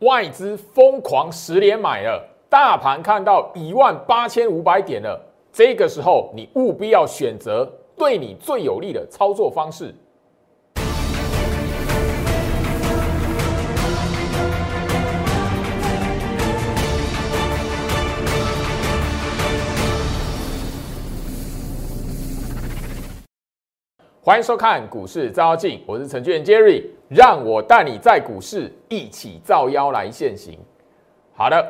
外资疯狂十连买了，大盘看到一万八千五百点了。这个时候，你务必要选择对你最有利的操作方式。欢迎收看股市照妖镜，我是程序员 Jerry，让我带你在股市一起照妖来现行。好的，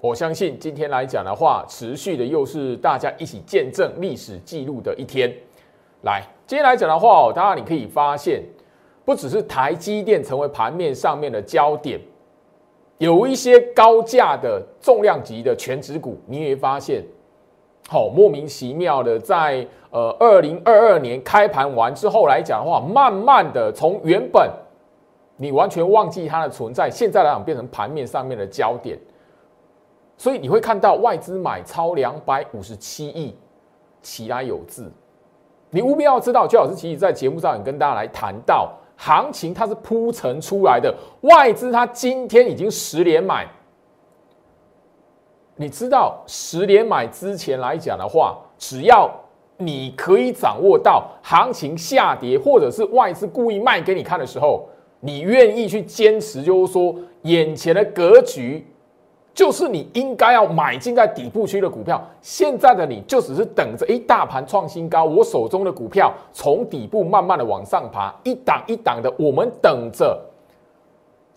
我相信今天来讲的话，持续的又是大家一起见证历史记录的一天。来，今天来讲的话哦，当然你可以发现，不只是台积电成为盘面上面的焦点，有一些高价的重量级的全值股，你也会发现。好，莫名其妙的，在呃二零二二年开盘完之后来讲的话，慢慢的从原本你完全忘记它的存在，现在来讲变成盘面上面的焦点，所以你会看到外资买超两百五十七亿，其来有字。你务必要知道，邱老师其实在节目上也跟大家来谈到，行情它是铺陈出来的，外资它今天已经十连买。你知道十年买之前来讲的话，只要你可以掌握到行情下跌，或者是外资故意卖给你看的时候，你愿意去坚持，就是说眼前的格局就是你应该要买进在底部区的股票。现在的你就只是等着，一大盘创新高，我手中的股票从底部慢慢的往上爬，一档一档的，我们等着。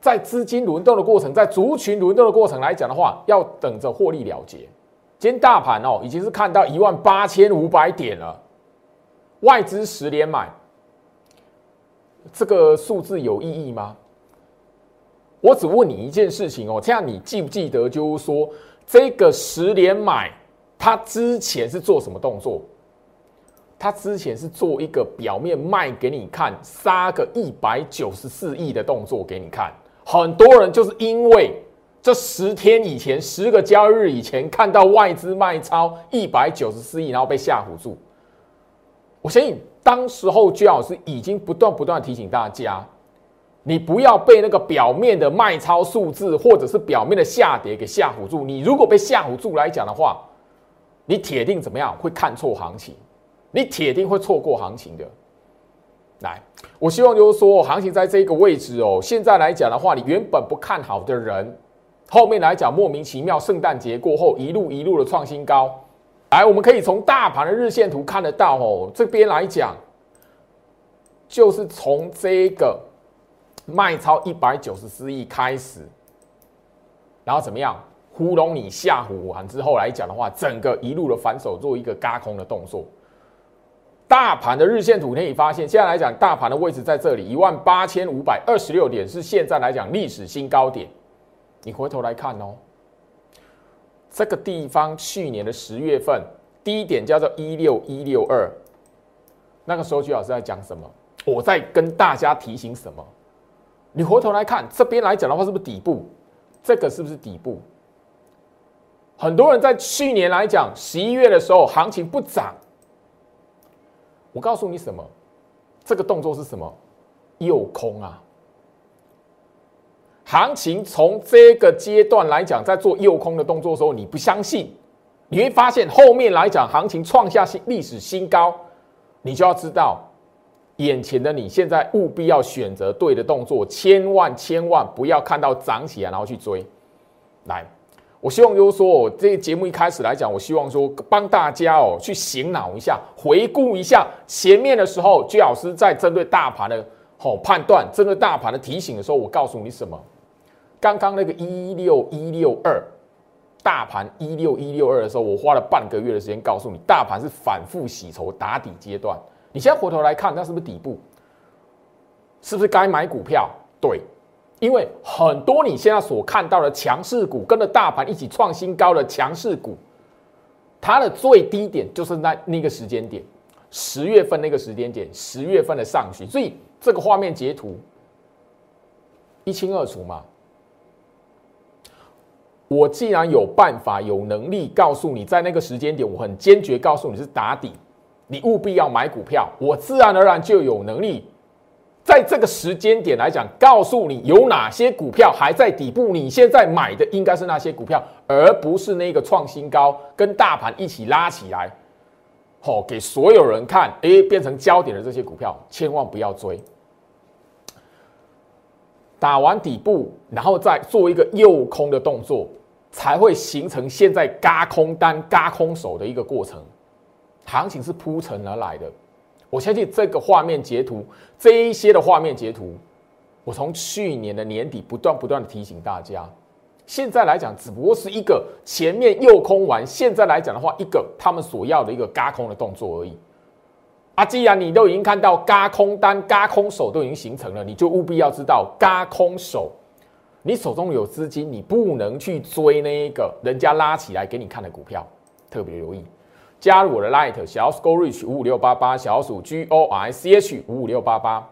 在资金轮动的过程，在族群轮动的过程来讲的话，要等着获利了结。今天大盘哦，已经是看到一万八千五百点了，外资十连买，这个数字有意义吗？我只问你一件事情哦，这样你记不记得？就是说，这个十连买，它之前是做什么动作？它之前是做一个表面卖给你看，杀个一百九十四亿的动作给你看。很多人就是因为这十天以前、十个交易日以前看到外资卖超一百九十四亿，然后被吓唬住。我相信当时候居老师已经不断不断提醒大家，你不要被那个表面的卖超数字或者是表面的下跌给吓唬住。你如果被吓唬住来讲的话，你铁定怎么样会看错行情，你铁定会错过行情的。来，我希望就是说，行情在这个位置哦。现在来讲的话，你原本不看好的人，后面来讲莫名其妙，圣诞节过后一路一路的创新高。来，我们可以从大盘的日线图看得到哦。这边来讲，就是从这个卖超一百九十四亿开始，然后怎么样糊弄你吓唬完之后来讲的话，整个一路的反手做一个嘎空的动作。大盘的日线图可以发现，现在来讲，大盘的位置在这里，一万八千五百二十六点是现在来讲历史新高点。你回头来看哦，这个地方去年的十月份低点叫做一六一六二，那个时候徐老师在讲什么？我在跟大家提醒什么？你回头来看这边来讲的话，是不是底部？这个是不是底部？很多人在去年来讲十一月的时候，行情不涨。我告诉你什么？这个动作是什么？诱空啊！行情从这个阶段来讲，在做诱空的动作的时候，你不相信，你会发现后面来讲，行情创下新历史新高，你就要知道，眼前的你现在务必要选择对的动作，千万千万不要看到涨起来然后去追，来。我希望就是说，这节目一开始来讲，我希望说帮大家哦去醒脑一下，回顾一下前面的时候，居老师在针对大盘的哦判断，针对大盘的提醒的时候，我告诉你什么？刚刚那个一六一六二，大盘一六一六二的时候，我花了半个月的时间告诉你，大盘是反复洗筹打底阶段。你现在回头来看，那是不是底部？是不是该买股票？对。因为很多你现在所看到的强势股，跟着大盘一起创新高的强势股，它的最低点就是那那个时间点，十月份那个时间点，十月份的上旬，所以这个画面截图一清二楚嘛。我既然有办法、有能力告诉你，在那个时间点，我很坚决告诉你是打底，你务必要买股票，我自然而然就有能力。在这个时间点来讲，告诉你有哪些股票还在底部，你现在买的应该是那些股票，而不是那个创新高跟大盘一起拉起来，好给所有人看，哎，变成焦点的这些股票，千万不要追。打完底部，然后再做一个诱空的动作，才会形成现在嘎空单、嘎空手的一个过程。行情是铺陈而来的。我相信这个画面截图，这一些的画面截图，我从去年的年底不断不断的提醒大家，现在来讲只不过是一个前面诱空完，现在来讲的话，一个他们所要的一个嘎空的动作而已。啊，既然你都已经看到嘎空单、嘎空手都已经形成了，你就务必要知道嘎空手，你手中有资金，你不能去追那一个人家拉起来给你看的股票，特别留意。加入我的 Light 小鼠 Go Reach 五五六八八小鼠 g o i c H 五五六八八，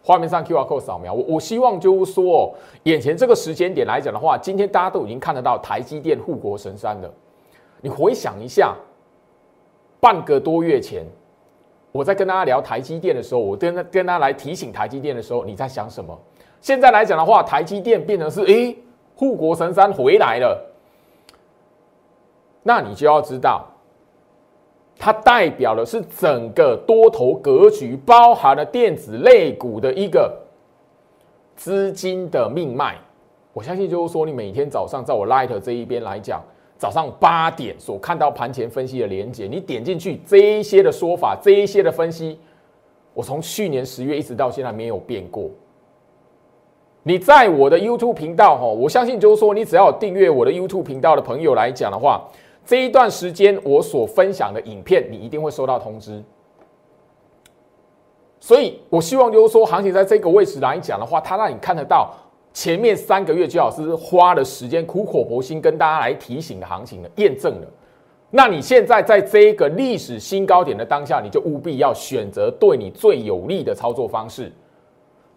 画面上 QR code 扫描。我我希望就是说，眼前这个时间点来讲的话，今天大家都已经看得到台积电护国神山了。你回想一下，半个多月前，我在跟大家聊台积电的时候，我跟跟大家来提醒台积电的时候，你在想什么？现在来讲的话，台积电变成是诶护国神山回来了，那你就要知道。它代表的是整个多头格局，包含了电子类股的一个资金的命脉。我相信就是说，你每天早上在我 Light 这一边来讲，早上八点所看到盘前分析的连接，你点进去这一些的说法，这一些的分析，我从去年十月一直到现在没有变过。你在我的 YouTube 频道哈，我相信就是说，你只要订阅我的 YouTube 频道的朋友来讲的话。这一段时间我所分享的影片，你一定会收到通知。所以，我希望就是说，行情在这个位置来讲的话，它让你看得到前面三个月最老师花的时间苦口婆心跟大家来提醒的行情的验证了。那你现在在这一个历史新高点的当下，你就务必要选择对你最有利的操作方式。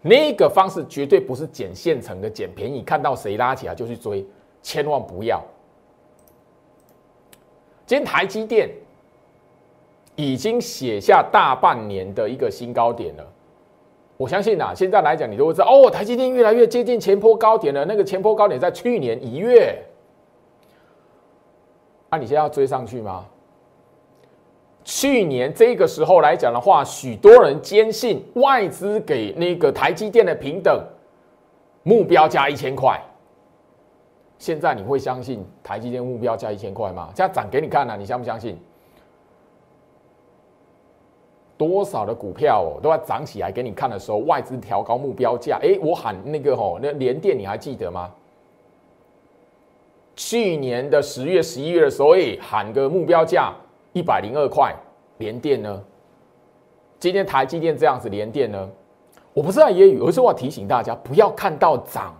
那个方式绝对不是捡现成的、捡便宜，看到谁拉起来就去追，千万不要。今天台积电已经写下大半年的一个新高点了，我相信啊，现在来讲你都会知道哦，台积电越来越接近前坡高点了。那个前坡高点在去年一月，那你现在要追上去吗？去年这个时候来讲的话，许多人坚信外资给那个台积电的平等目标价一千块。现在你会相信台积电目标价一千块吗？这样涨给你看啊，你相不相信？多少的股票哦都要涨起来给你看的时候，外资调高目标价。哎，我喊那个吼，那联电你还记得吗？去年的十月、十一月的时候，哎，喊个目标价一百零二块，联电呢？今天台积电这样子，联电呢？我不是在揶揄，而是我要提醒大家，不要看到涨。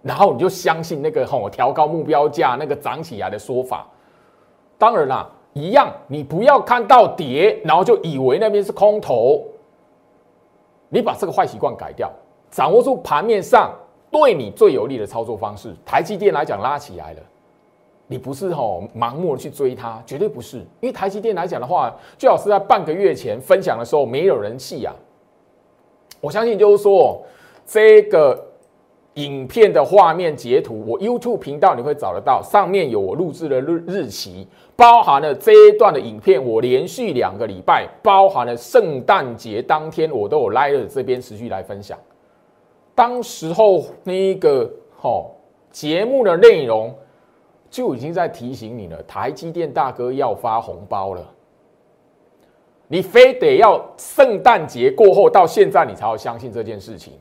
然后你就相信那个吼调高目标价那个涨起来的说法，当然啦，一样，你不要看到跌，然后就以为那边是空头。你把这个坏习惯改掉，掌握住盘面上对你最有利的操作方式。台积电来讲拉起来了，你不是吼盲目的去追它，绝对不是。因为台积电来讲的话，最好是在半个月前分享的时候没有人气呀。我相信就是说这个。影片的画面截图，我 YouTube 频道你会找得到，上面有我录制的日日期，包含了这一段的影片，我连续两个礼拜，包含了圣诞节当天，我都有来了这边持续来分享。当时候那个吼节目的内容就已经在提醒你了，台积电大哥要发红包了，你非得要圣诞节过后到现在你才要相信这件事情。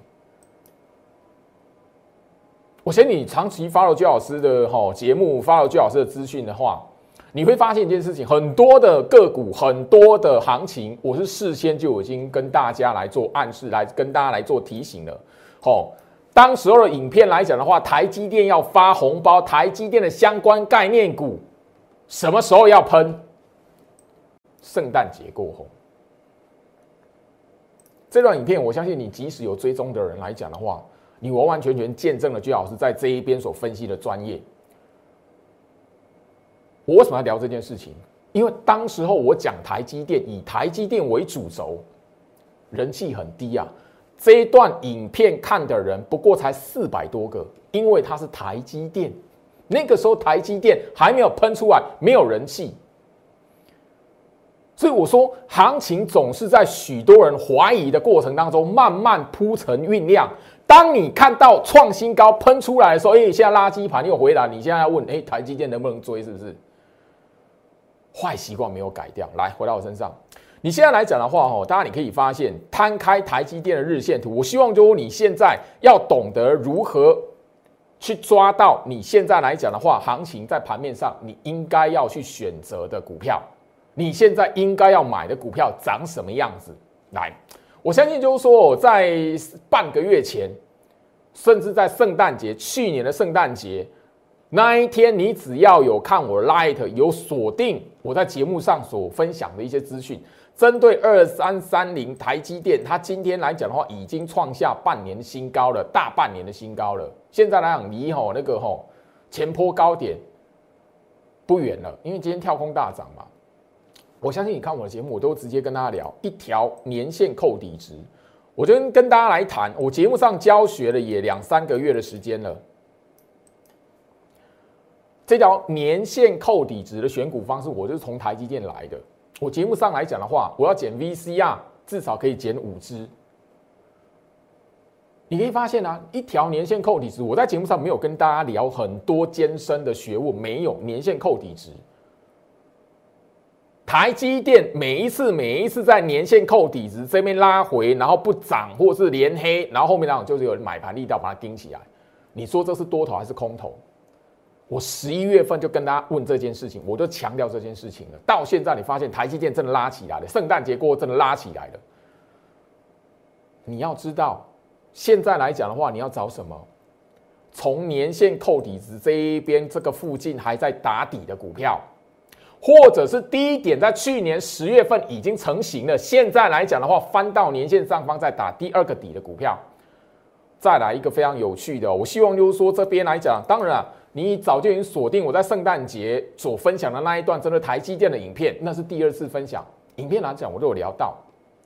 我嫌你长期 follow 周老师的哈节目，follow 周老师的资讯的话，你会发现一件事情：很多的个股，很多的行情，我是事先就已经跟大家来做暗示，来跟大家来做提醒了。吼，当时候的影片来讲的话，台积电要发红包，台积电的相关概念股什么时候要喷？圣诞节过后。这段影片，我相信你即使有追踪的人来讲的话。你完完全全见证了居老师在这一边所分析的专业。我为什么要聊这件事情？因为当时候我讲台积电，以台积电为主轴，人气很低啊。这一段影片看的人不过才四百多个，因为它是台积电，那个时候台积电还没有喷出来，没有人气，所以我说行情总是在许多人怀疑的过程当中慢慢铺陈酝酿。当你看到创新高喷出来的时候，哎，现在垃圾盘又回来，你现在要问，哎，台积电能不能追？是不是？坏习惯没有改掉，来回到我身上。你现在来讲的话，哦，大家你可以发现，摊开台积电的日线图，我希望就你现在要懂得如何去抓到你现在来讲的话，行情在盘面上你应该要去选择的股票，你现在应该要买的股票长什么样子？来。我相信，就是说，在半个月前，甚至在圣诞节，去年的圣诞节那一天，你只要有看我 Light，有锁定我在节目上所分享的一些资讯，针对二三三零台积电，它今天来讲的话，已经创下半年新高了，大半年的新高了。现在来讲，离吼那个吼前坡高点不远了，因为今天跳空大涨嘛。我相信你看我的节目，我都直接跟大家聊一条年限扣底值。我就跟大家来谈，我节目上教学了也两三个月的时间了。这条年限扣底值的选股方式，我就是从台积电来的。我节目上来讲的话，我要减 VCR，至少可以减五支。你可以发现啊，一条年限扣底值，我在节目上没有跟大家聊很多艰深的学问，没有年限扣底值。台积电每一次每一次在年线扣底值这边拉回，然后不涨或是连黑，然后后面那种就是有人买盘力道把它盯起来。你说这是多头还是空头？我十一月份就跟大家问这件事情，我就强调这件事情了。到现在你发现台积电真的拉起来了，圣诞节过后真的拉起来了。你要知道，现在来讲的话，你要找什么？从年线扣底值这一边这个附近还在打底的股票。或者是低点在去年十月份已经成型了，现在来讲的话，翻到年线上方再打第二个底的股票，再来一个非常有趣的，我希望就是说这边来讲，当然啊你早就已经锁定我在圣诞节所分享的那一段针对台积电的影片，那是第二次分享影片来讲，我都有聊到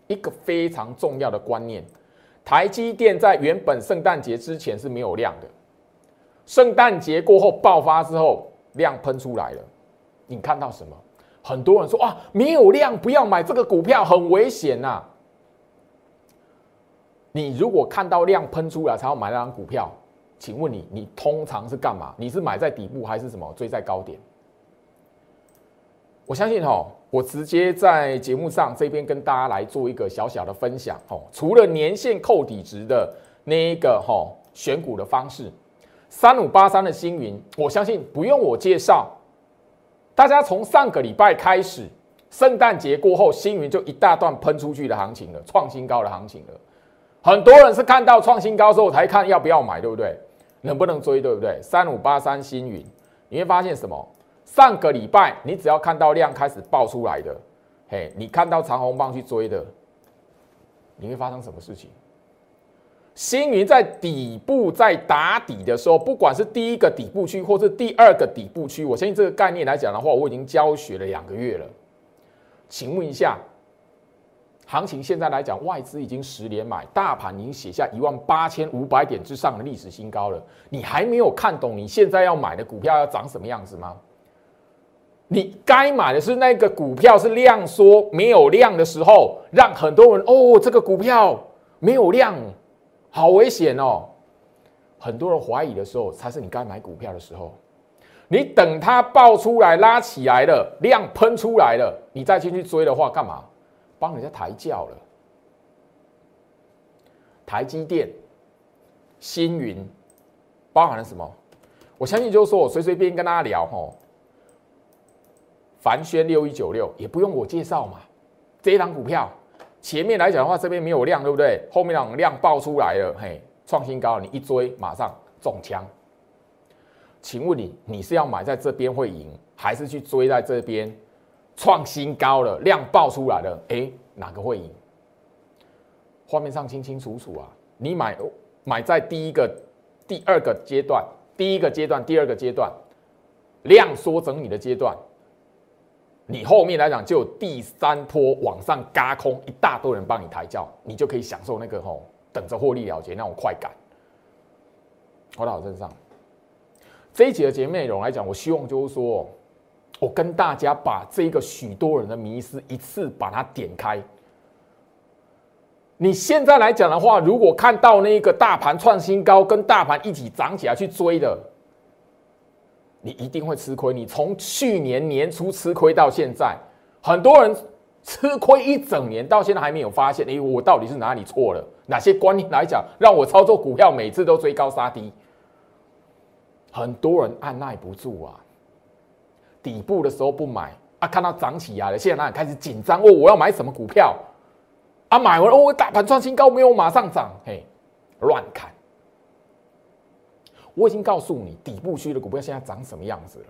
一个非常重要的观念，台积电在原本圣诞节之前是没有量的，圣诞节过后爆发之后量喷出来了。你看到什么？很多人说啊，没有量不要买这个股票，很危险呐。你如果看到量喷出来才要买那张股票，请问你，你通常是干嘛？你是买在底部还是什么追在高点？我相信哈，我直接在节目上这边跟大家来做一个小小的分享哦。除了年限扣底值的那一个哈选股的方式，三五八三的星云，我相信不用我介绍。大家从上个礼拜开始，圣诞节过后，星云就一大段喷出去的行情了，创新高的行情了。很多人是看到创新高之后才看要不要买，对不对？能不能追，对不对？三五八三星云，你会发现什么？上个礼拜你只要看到量开始爆出来的，嘿，你看到长红棒去追的，你会发生什么事情？星云在底部在打底的时候，不管是第一个底部区或是第二个底部区，我相信这个概念来讲的话，我已经教学了两个月了。请问一下，行情现在来讲，外资已经十连买，大盘已经写下一万八千五百点之上的历史新高了，你还没有看懂你现在要买的股票要长什么样子吗？你该买的是那个股票是量缩没有量的时候，让很多人哦，这个股票没有量。好危险哦！很多人怀疑的时候，才是你该买股票的时候。你等它爆出来、拉起来了、量喷出来了，你再进去追的话，干嘛？帮人家抬轿了。台积电、星云，包含了什么？我相信就是说我随随便跟大家聊吼，凡轩六一九六也不用我介绍嘛，这一档股票。前面来讲的话，这边没有量，对不对？后面量爆出来了，嘿，创新高，你一追马上中枪。请问你，你是要买在这边会赢，还是去追在这边创新高了，量爆出来了？哎，哪个会赢？画面上清清楚楚啊！你买买在第一个、第二个阶段，第一个阶段、第二个阶段量缩整理的阶段。你后面来讲就有第三波往上嘎空，一大堆人帮你抬轿，你就可以享受那个吼等着获利了结那种快感，回到我身上。这一集的节目内容来讲，我希望就是说，我跟大家把这个许多人的迷思一次把它点开。你现在来讲的话，如果看到那一个大盘创新高，跟大盘一起涨起来去追的，你一定会吃亏。你从去年年初吃亏到现在，很多人吃亏一整年，到现在还没有发现，哎，我到底是哪里错了？哪些观念来讲，让我操作股票每次都追高杀低？很多人按耐不住啊，底部的时候不买啊，看到涨起来了，现在开始紧张哦，我要买什么股票啊？买完哦，大盘创新高没有马上涨，嘿，乱砍。我已经告诉你，底部区的股票现在长什么样子了。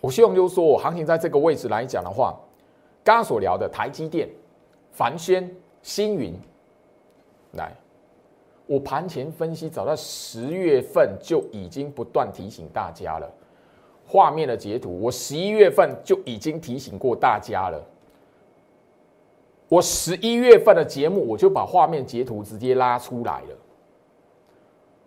我希望就是说，我行情在这个位置来讲的话，刚刚所聊的台积电、凡轩、星云，来。我盘前分析，早在十月份就已经不断提醒大家了。画面的截图，我十一月份就已经提醒过大家了。我十一月份的节目，我就把画面截图直接拉出来了。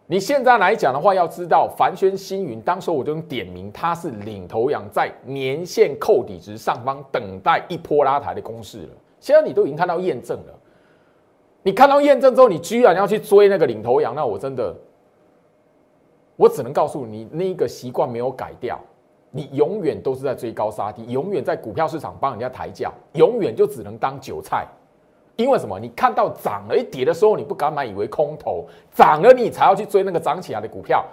你现在来讲的话，要知道凡轩星云，当时我就点名它是领头羊，在年线扣底值上方等待一波拉抬的公式了。现在你都已经看到验证了。你看到验证之后，你居然要去追那个领头羊，那我真的，我只能告诉你，那个习惯没有改掉，你永远都是在追高杀低，永远在股票市场帮人家抬价，永远就只能当韭菜。因为什么？你看到涨了一跌的时候，你不敢买，以为空头涨了，你才要去追那个涨起来的股票。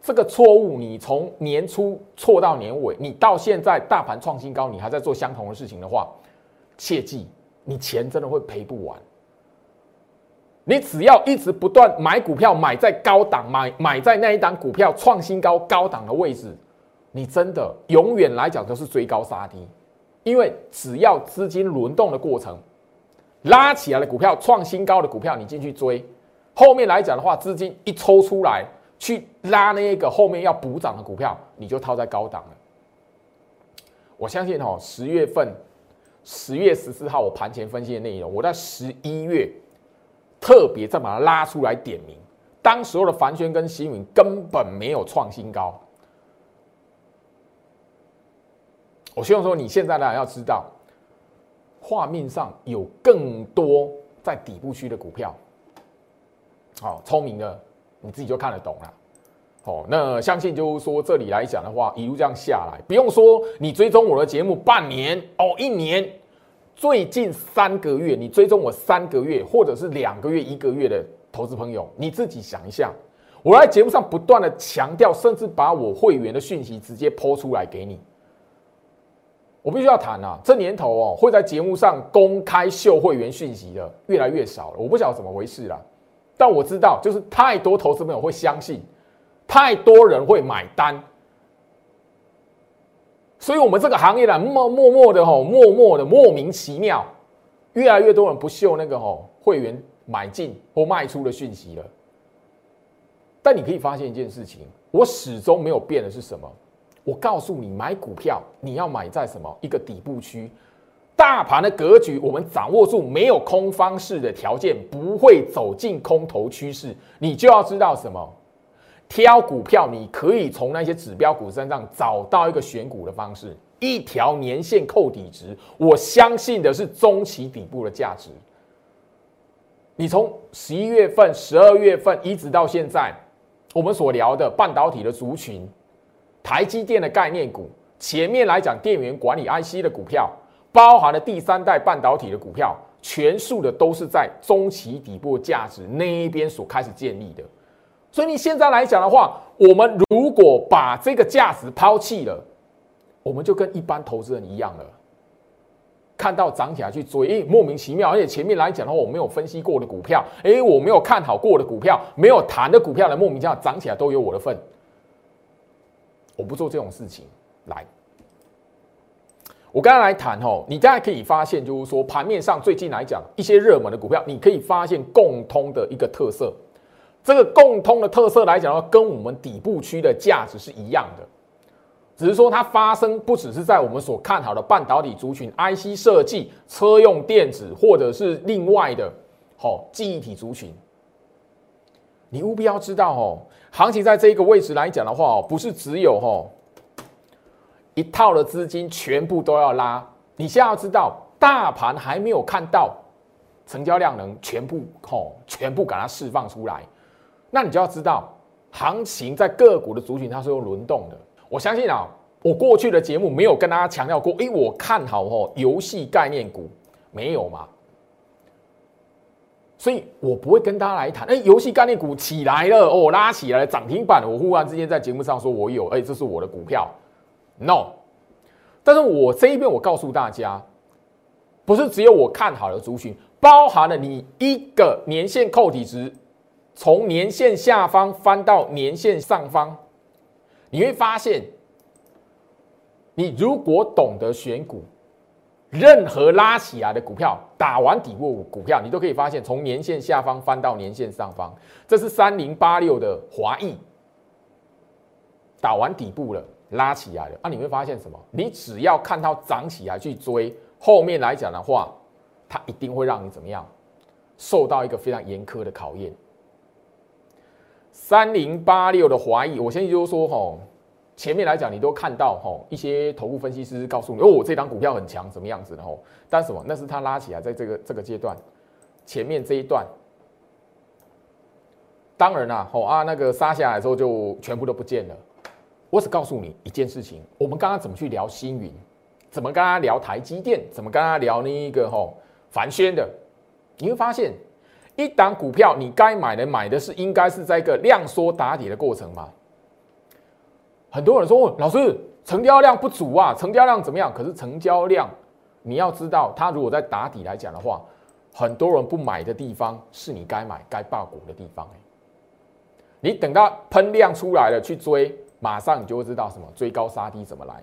这个错误，你从年初错到年尾，你到现在大盘创新高，你还在做相同的事情的话，切记，你钱真的会赔不完。你只要一直不断买股票，买在高档，买买在那一档股票创新高高档的位置，你真的永远来讲都是追高杀低，因为只要资金轮动的过程拉起来的股票，创新高的股票，你进去追，后面来讲的话，资金一抽出来去拉那一个后面要补涨的股票，你就套在高档了。我相信哦，十月份十月十四号我盘前分析的内容，我在十一月。特别再把它拉出来点名，当时候的凡轩跟新云根本没有创新高。我希望说你现在呢要知道，画面上有更多在底部区的股票。好，聪明的你自己就看得懂了。哦，那相信就是说这里来讲的话，一路这样下来，不用说你追踪我的节目半年哦，一年。最近三个月，你追踪我三个月，或者是两个月、一个月的投资朋友，你自己想一下。我在节目上不断的强调，甚至把我会员的讯息直接抛出来给你。我必须要谈啊，这年头哦，会在节目上公开秀会员讯息的越来越少了。我不晓得怎么回事啦，但我知道，就是太多投资朋友会相信，太多人会买单。所以，我们这个行业呢，默默默的吼，默默的莫名其妙，越来越多人不秀那个吼会员买进或卖出的讯息了。但你可以发现一件事情，我始终没有变的是什么？我告诉你，买股票你要买在什么？一个底部区，大盘的格局，我们掌握住没有空方式的条件，不会走进空头趋势，你就要知道什么？挑股票，你可以从那些指标股身上找到一个选股的方式。一条年线扣底值，我相信的是中期底部的价值。你从十一月份、十二月份一直到现在，我们所聊的半导体的族群、台积电的概念股，前面来讲电源管理 IC 的股票，包含了第三代半导体的股票，全数的都是在中期底部价值那一边所开始建立的。所以你现在来讲的话，我们如果把这个价值抛弃了，我们就跟一般投资人一样了。看到涨起来去追，诶，莫名其妙。而且前面来讲的话，我没有分析过的股票，诶，我没有看好过的股票，没有谈的股票的莫名其妙涨起来都有我的份。我不做这种事情。来，我刚才来谈哦，你大家可以发现，就是说盘面上最近来讲一些热门的股票，你可以发现共通的一个特色。这个共通的特色来讲的话，跟我们底部区的价值是一样的，只是说它发生不只是在我们所看好的半导体族群、IC 设计、车用电子，或者是另外的好，记忆体族群，你务必要知道哦，行情在这个位置来讲的话，不是只有吼一套的资金全部都要拉，你现在要知道，大盘还没有看到成交量能全部吼全部给它释放出来，那你就要知道，行情在个股的族群它是有轮动的。我相信啊，我过去的节目没有跟大家强调过，诶，我看好哦游戏概念股，没有嘛？所以我不会跟大家来谈，哎，游戏概念股起来了哦，拉起来了，涨停板。我忽然之间在节目上说我有，哎，这是我的股票，no。但是我这一边我告诉大家，不是只有我看好的族群，包含了你一个年线扣底值，从年线下方翻到年线上方，你会发现，你如果懂得选股。任何拉起来的股票，打完底部股票，你都可以发现，从年线下方翻到年线上方，这是三零八六的华裔，打完底部了，拉起来了。啊，你会发现什么？你只要看到涨起来去追，后面来讲的话，它一定会让你怎么样，受到一个非常严苛的考验。三零八六的华裔，我先就说吼。前面来讲，你都看到吼一些头部分析师告诉你，哦，这张股票很强，什么样子的吼？但什么？那是他拉起来，在这个这个阶段，前面这一段，当然啦，吼啊，那个杀下来之后就全部都不见了。我只告诉你一件事情，我们刚刚怎么去聊星云，怎么跟他聊台积电，怎么跟他聊那一个吼凡轩的，你会发现，一档股票你该买的买的是应该是在一个量缩打底的过程嘛。很多人说：“老师，成交量不足啊，成交量怎么样？”可是成交量，你要知道，它如果在打底来讲的话，很多人不买的地方，是你该买、该爆股的地方。你等到喷量出来了去追，马上你就会知道什么追高杀低怎么来。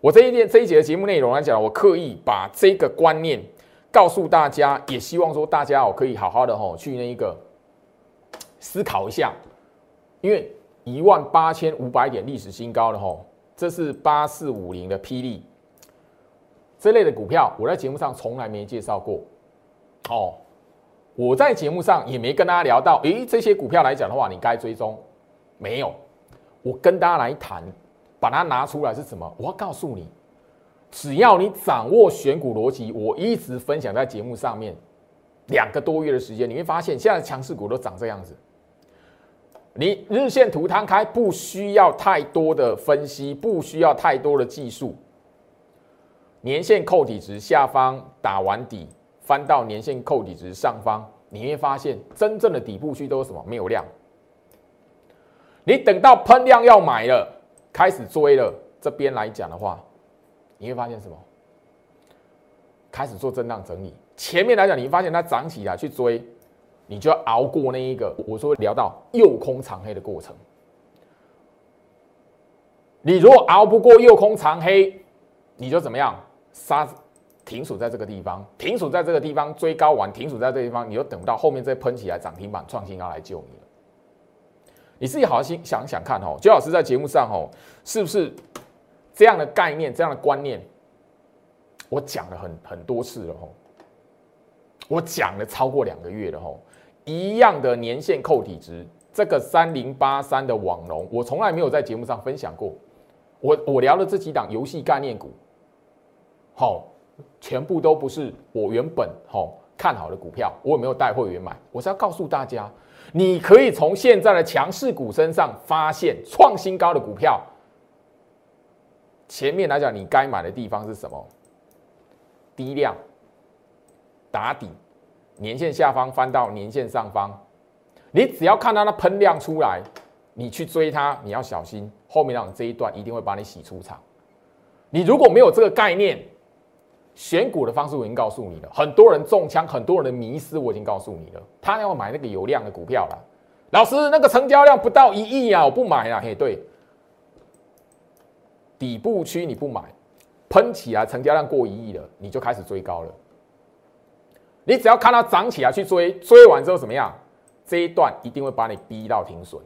我这一节这一节的节目内容来讲，我刻意把这个观念告诉大家，也希望说大家哦可以好好的哦去那一个思考一下，因为。一万八千五百点历史新高了吼，这是八四五零的霹雳这类的股票，我在节目上从来没介绍过哦。我在节目上也没跟大家聊到，诶，这些股票来讲的话，你该追踪没有？我跟大家来谈，把它拿出来是什么？我要告诉你，只要你掌握选股逻辑，我一直分享在节目上面两个多月的时间，你会发现现在强势股都长这样子。你日线图摊开，不需要太多的分析，不需要太多的技术。年线扣底值下方打完底，翻到年线扣底值上方，你会发现真正的底部区都是什么？没有量。你等到喷量要买了，开始追了，这边来讲的话，你会发现什么？开始做震荡整理。前面来讲，你会发现它涨起来去追。你就要熬过那一个，我说聊到右空长黑的过程。你如果熬不过右空长黑，你就怎么样？杀停损在这个地方，停损在这个地方追高完，停损在这个地方，你就等不到后面再喷起来涨停板创新高来救你了。你自己好好心想想看哦，周老师在节目上哦，是不是这样的概念、这样的观念？我讲了很很多次了哦，我讲了超过两个月了哦。一样的年限扣底值，这个三零八三的网龙，我从来没有在节目上分享过。我我聊的这几档游戏概念股，好，全部都不是我原本好看好的股票，我有没有带会员买？我是要告诉大家，你可以从现在的强势股身上发现创新高的股票。前面来讲，你该买的地方是什么？低量打底。年线下方翻到年线上方，你只要看到那喷量出来，你去追它，你要小心后面让这一段一定会把你洗出场。你如果没有这个概念，选股的方式我已经告诉你了。很多人中枪，很多人的迷失我已经告诉你了。他要买那个有量的股票了，老师那个成交量不到一亿啊，我不买了。嘿，对，底部区你不买，喷起来成交量过一亿了，你就开始追高了。你只要看到涨起来去追，追完之后怎么样？这一段一定会把你逼到停损。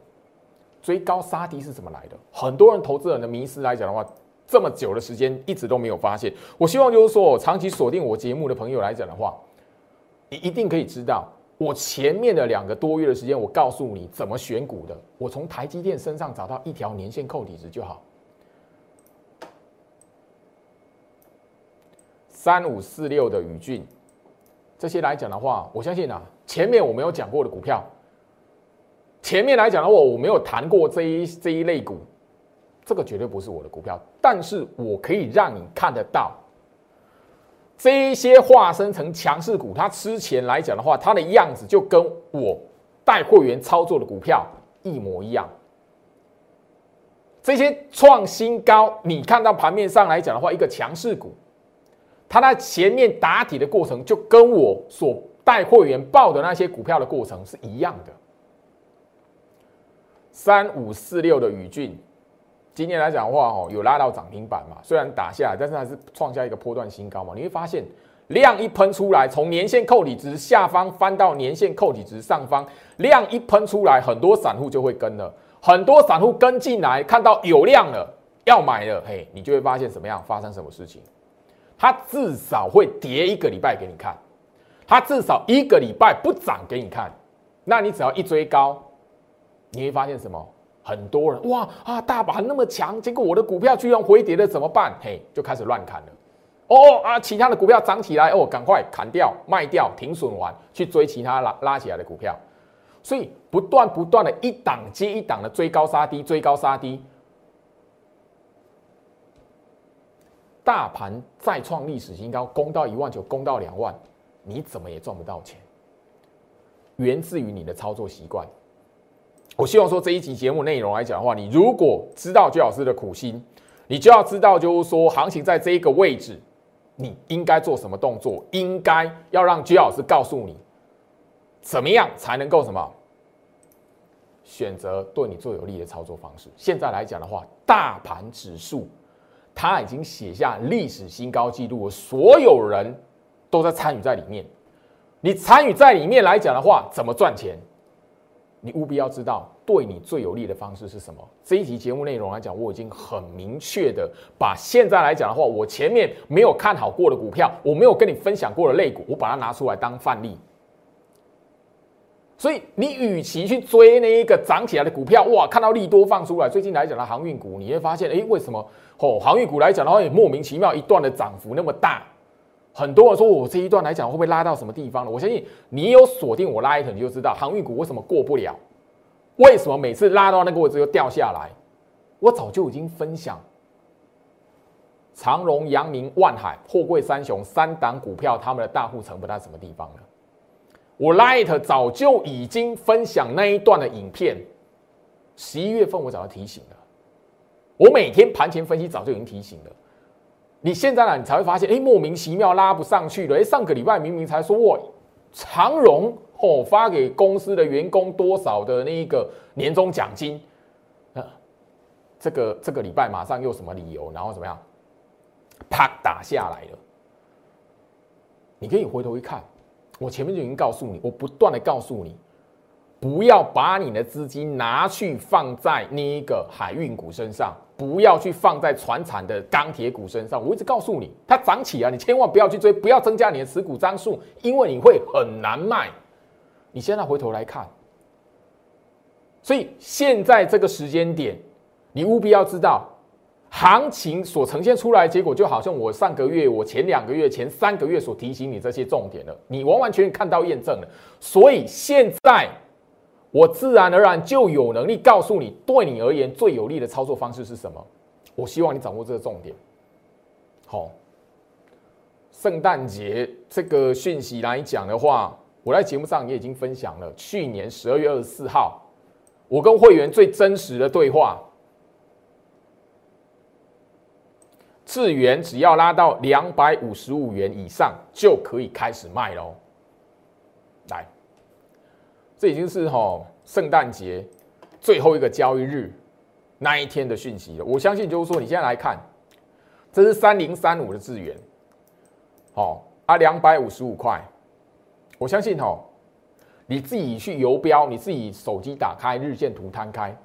追高杀低是怎么来的？很多人投资人的迷失来讲的话，这么久的时间一直都没有发现。我希望就是说，长期锁定我节目的朋友来讲的话，你一定可以知道，我前面的两个多月的时间，我告诉你怎么选股的。我从台积电身上找到一条年线扣底值就好。三五四六的宇俊，这些来讲的话，我相信啊，前面我没有讲过的股票，前面来讲的话，我没有谈过这一这一类股，这个绝对不是我的股票，但是我可以让你看得到。这一些化身成强势股，它之前来讲的话，它的样子就跟我带会员操作的股票一模一样。这些创新高，你看到盘面上来讲的话，一个强势股，它在前面打底的过程，就跟我所带会员报的那些股票的过程是一样的。三五四六的宇俊。今天来讲的话，哦，有拉到涨停板嘛？虽然打下来，但是还是创下一个波段新高嘛。你会发现量一喷出来，从年线扣底值下方翻到年线扣底值上方，量一喷出来，很多散户就会跟了。很多散户跟进来，看到有量了，要买了，嘿，你就会发现怎么样？发生什么事情？它至少会跌一个礼拜给你看，它至少一个礼拜不涨给你看。那你只要一追高，你会发现什么？很多人哇啊，大盘那么强，结果我的股票居然回跌了，怎么办？嘿，就开始乱砍了。哦啊，其他的股票涨起来，哦，赶快砍掉、卖掉、停损完，去追其他拉拉起来的股票。所以不断不断的一档接一档的追高杀低，追高杀低。大盘再创历史新高，攻到一万九，攻到两万，你怎么也赚不到钱？源自于你的操作习惯。我希望说这一集节目内容来讲的话，你如果知道居老师的苦心，你就要知道，就是说行情在这一个位置，你应该做什么动作，应该要让居老师告诉你，怎么样才能够什么选择对你最有利的操作方式。现在来讲的话，大盘指数它已经写下历史新高纪录，所有人都在参与在里面。你参与在里面来讲的话，怎么赚钱？你务必要知道，对你最有利的方式是什么。这一集节目内容来讲，我已经很明确的把现在来讲的话，我前面没有看好过的股票，我没有跟你分享过的类股，我把它拿出来当范例。所以，你与其去追那一个涨起来的股票，哇，看到利多放出来，最近来讲的航运股，你会发现，哎，为什么哦，航运股来讲的话，也莫名其妙一段的涨幅那么大。很多人说我这一段来讲会不会拉到什么地方了？我相信你有锁定我拉一头，你就知道航运股为什么过不了，为什么每次拉到那个位置又掉下来。我早就已经分享长荣、阳明、万海、货柜三雄三档股票，他们的大户成本在什么地方了？我 Light 早就已经分享那一段的影片，十一月份我早就提醒了，我每天盘前分析早就已经提醒了。你现在呢？你才会发现，哎，莫名其妙拉不上去了。哎，上个礼拜明明才说，我，长荣哦发给公司的员工多少的那一个年终奖金，啊，这个这个礼拜马上又什么理由？然后怎么样？啪打下来了。你可以回头一看，我前面就已经告诉你，我不断的告诉你。不要把你的资金拿去放在那一个海运股身上，不要去放在船产的钢铁股身上。我一直告诉你，它涨起啊，你千万不要去追，不要增加你的持股张数，因为你会很难卖。你现在回头来看，所以现在这个时间点，你务必要知道，行情所呈现出来结果，就好像我上个月、我前两个月、前三个月所提醒你这些重点了，你完完全全看到验证了。所以现在。我自然而然就有能力告诉你，对你而言最有利的操作方式是什么。我希望你掌握这个重点。好，圣诞节这个讯息来讲的话，我在节目上也已经分享了。去年十二月二十四号，我跟会员最真实的对话，智元只要拉到两百五十五元以上，就可以开始卖喽。来。这已经是哈圣诞节最后一个交易日那一天的讯息了。我相信就是说，你现在来看，这是三零三五的资源，好啊，两百五十五块。我相信哈，你自己去游标，你自己手机打开日线图摊开，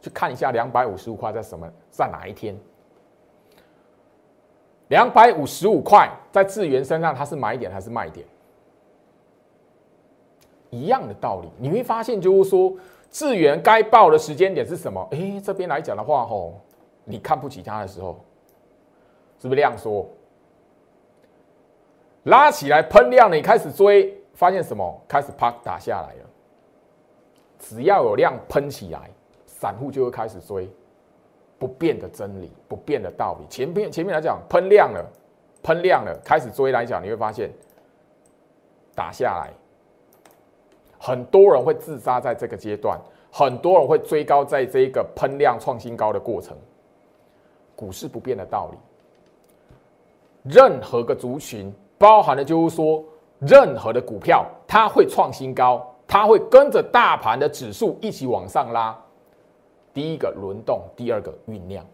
去看一下两百五十五块在什么在哪一天？两百五十五块在智源身上，它是买点还是卖点？一样的道理。你会发现，就是说，智源该报的时间点是什么？哎，这边来讲的话，吼，你看不起它的时候，是不是量缩？拉起来喷量，你开始追，发现什么？开始啪打下来了。只要有量喷起来，散户就会开始追。不变的真理，不变的道理。前面前面来讲，喷量了，喷量了，开始追来讲，你会发现打下来，很多人会自杀在这个阶段，很多人会追高在这一个喷量创新高的过程。股市不变的道理，任何个族群，包含的就是说，任何的股票，它会创新高，它会跟着大盘的指数一起往上拉。第一个轮动，第二个酝酿。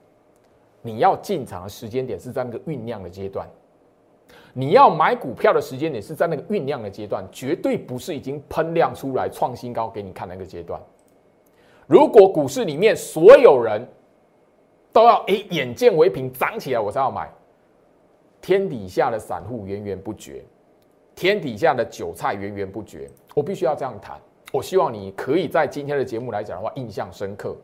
你要进场的时间点是在那个酝酿的阶段，你要买股票的时间点是在那个酝酿的阶段，绝对不是已经喷量出来创新高给你看那个阶段。如果股市里面所有人都要哎眼见为凭涨起来我才要买，天底下的散户源源不绝，天底下的韭菜源源不绝，我必须要这样谈。我希望你可以在今天的节目来讲的话印象深刻。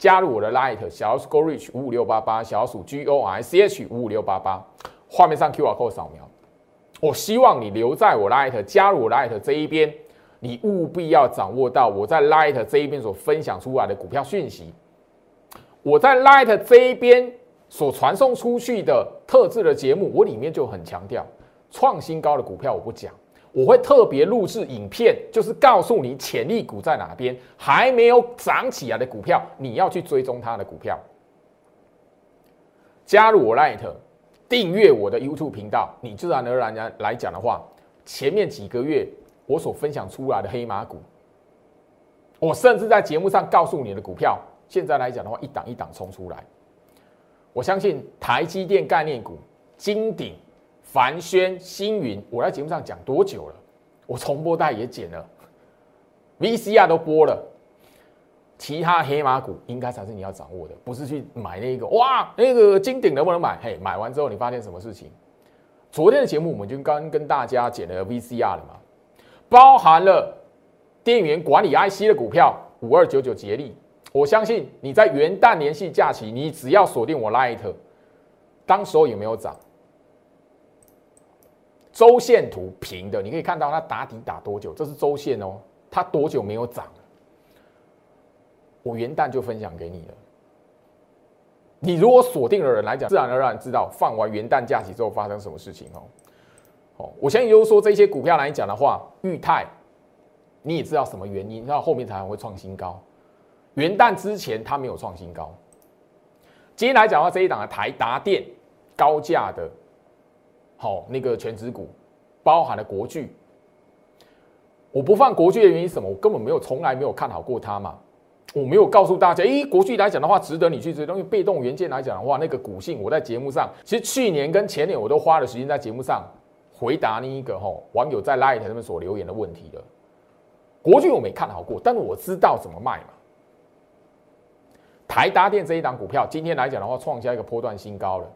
加入我的 Light 小老鼠 Go Reach 五五六八八，小老鼠 G O I C H 五五六八八，画面上 Q R code 扫描。我希望你留在我 Light，加入我 Light 这一边，你务必要掌握到我在 Light 这一边所分享出来的股票讯息。我在 Light 这一边所传送出去的特制的节目，我里面就很强调创新高的股票我不讲。我会特别录制影片，就是告诉你潜力股在哪边，还没有涨起来的股票，你要去追踪它的股票。加入我 Light，订阅我的 YouTube 频道，你自然而然来讲的话，前面几个月我所分享出来的黑马股，我甚至在节目上告诉你的股票，现在来讲的话，一档一档冲出来。我相信台积电概念股、金鼎。凡轩、星云，我在节目上讲多久了？我重播带也剪了，VCR 都播了。其他黑马股应该才是你要掌握的，不是去买那个哇，那个金鼎能不能买？嘿，买完之后你发现什么事情？昨天的节目我们就刚跟大家剪了 VCR 了嘛，包含了电源管理 IC 的股票五二九九捷力，我相信你在元旦连续假期，你只要锁定我 Light，当时候有没有涨？周线图平的，你可以看到它打底打多久？这是周线哦，它多久没有涨？我元旦就分享给你了。你如果锁定的人来讲，自然而然知道放完元旦假期之后发生什么事情哦。哦，我相信就是说这些股票来讲的话，裕泰，你也知道什么原因？那后面才会创新高。元旦之前它没有创新高。今天来讲的话，这一档的台达电高价的。好，那个全指股包含了国巨，我不放国巨的原因是什么？我根本没有，从来没有看好过它嘛。我没有告诉大家，诶，国巨来讲的话，值得你去追。因为被动元件来讲的话，那个股性，我在节目上，其实去年跟前年我都花了时间在节目上回答那一个吼网友在 Light 上面所留言的问题了。国巨我没看好过，但是我知道怎么卖嘛。台达电这一档股票，今天来讲的话，创下一个波段新高了。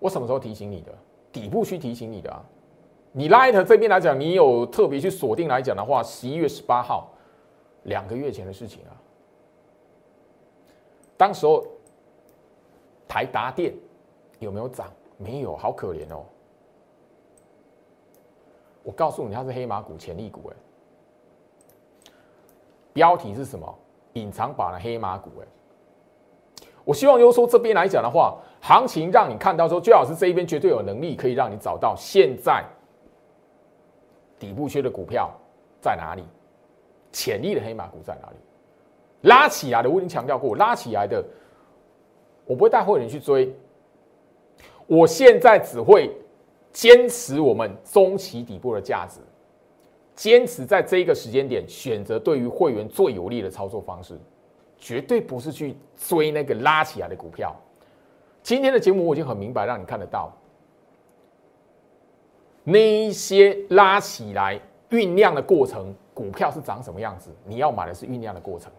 我什么时候提醒你的？底部去提醒你的啊！你 Light 这边来讲，你有特别去锁定来讲的话，十一月十八号，两个月前的事情啊。当时候台达电有没有涨？没有，好可怜哦。我告诉你，它是黑马股、潜力股哎。标题是什么？隐藏版的黑马股哎。我希望就是说这边来讲的话。行情让你看到说，最好是这一边绝对有能力可以让你找到现在底部缺的股票在哪里，潜力的黑马股在哪里，拉起来的我已经强调过，拉起来的我不会带会员去追，我现在只会坚持我们中期底部的价值，坚持在这一个时间点选择对于会员最有利的操作方式，绝对不是去追那个拉起来的股票。今天的节目我已经很明白，让你看得到那一些拉起来酝酿的过程，股票是长什么样子。你要买的是酝酿的过程。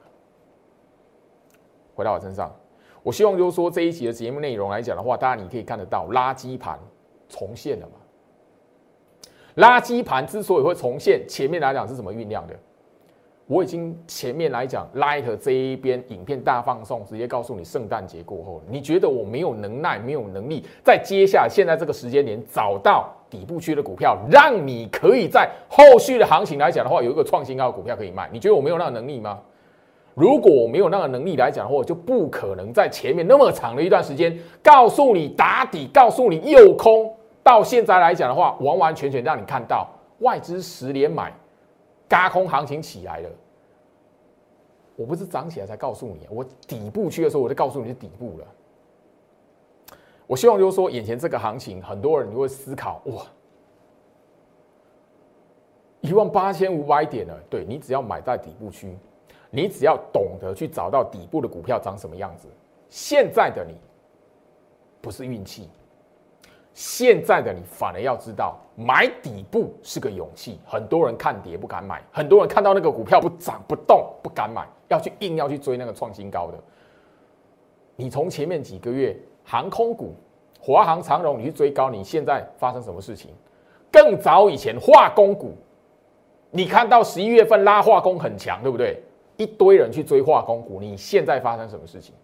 回到我身上，我希望就是说这一集的节目内容来讲的话，大家你可以看得到垃圾盘重现了嘛？垃圾盘之所以会重现，前面来讲是怎么酝酿的？我已经前面来讲，Light 这一边影片大放送，直接告诉你，圣诞节过后，你觉得我没有能耐、没有能力，在接下来现在这个时间点找到底部区的股票，让你可以在后续的行情来讲的话，有一个创新高的股票可以卖？你觉得我没有那个能力吗？如果我没有那个能力来讲的话，我就不可能在前面那么长的一段时间告诉你打底，告诉你诱空。到现在来讲的话，完完全全让你看到外资十连买，嘎空行情起来了。我不是涨起来才告诉你，我底部去的时候我就告诉你是底部了。我希望就是说，眼前这个行情，很多人你会思考哇，一万八千五百点了，对你只要买在底部区，你只要懂得去找到底部的股票长什么样子。现在的你不是运气。现在的你反而要知道，买底部是个勇气。很多人看跌不敢买，很多人看到那个股票不涨不动不敢买，要去硬要去追那个创新高的。你从前面几个月航空股、华航、长荣，你去追高，你现在发生什么事情？更早以前化工股，你看到十一月份拉化工很强，对不对？一堆人去追化工股，你现在发生什么事情？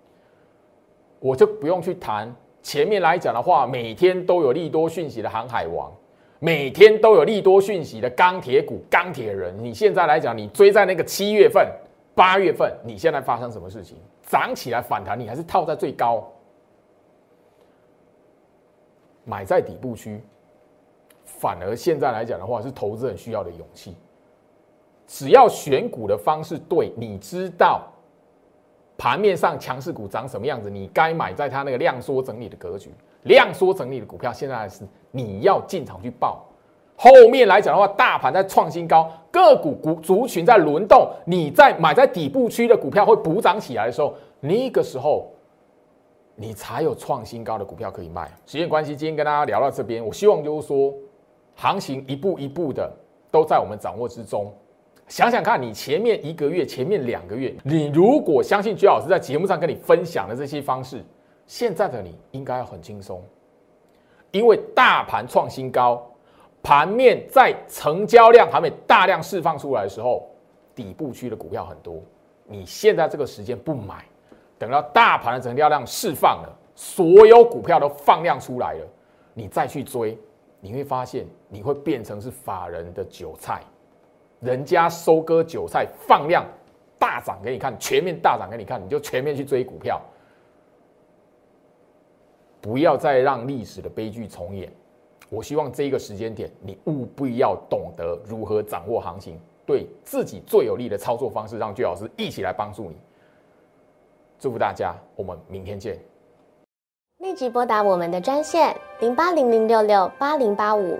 我就不用去谈。前面来讲的话，每天都有利多讯息的航海王，每天都有利多讯息的钢铁股、钢铁人。你现在来讲，你追在那个七月份、八月份，你现在发生什么事情？涨起来反弹，你还是套在最高，买在底部区，反而现在来讲的话，是投资人需要的勇气。只要选股的方式对，你知道。盘面上强势股长什么样子？你该买在它那个量缩整理的格局，量缩整理的股票，现在是你要进场去报。后面来讲的话，大盘在创新高，个股股族群在轮动，你在买在底部区的股票会补涨起来的时候，那个时候你才有创新高的股票可以卖。时间关系，今天跟大家聊到这边，我希望就是说，行情一步一步的都在我们掌握之中。想想看，你前面一个月、前面两个月，你如果相信居老师在节目上跟你分享的这些方式，现在的你应该很轻松，因为大盘创新高，盘面在成交量还没大量释放出来的时候，底部区的股票很多。你现在这个时间不买，等到大盘的成交量释放了，所有股票都放量出来了，你再去追，你会发现你会变成是法人的韭菜。人家收割韭菜放量大涨给你看，全面大涨给你看，你就全面去追股票，不要再让历史的悲剧重演。我希望这一个时间点，你务必要懂得如何掌握行情，对自己最有利的操作方式，让巨老师一起来帮助你。祝福大家，我们明天见。立即拨打我们的专线零八零零六六八零八五。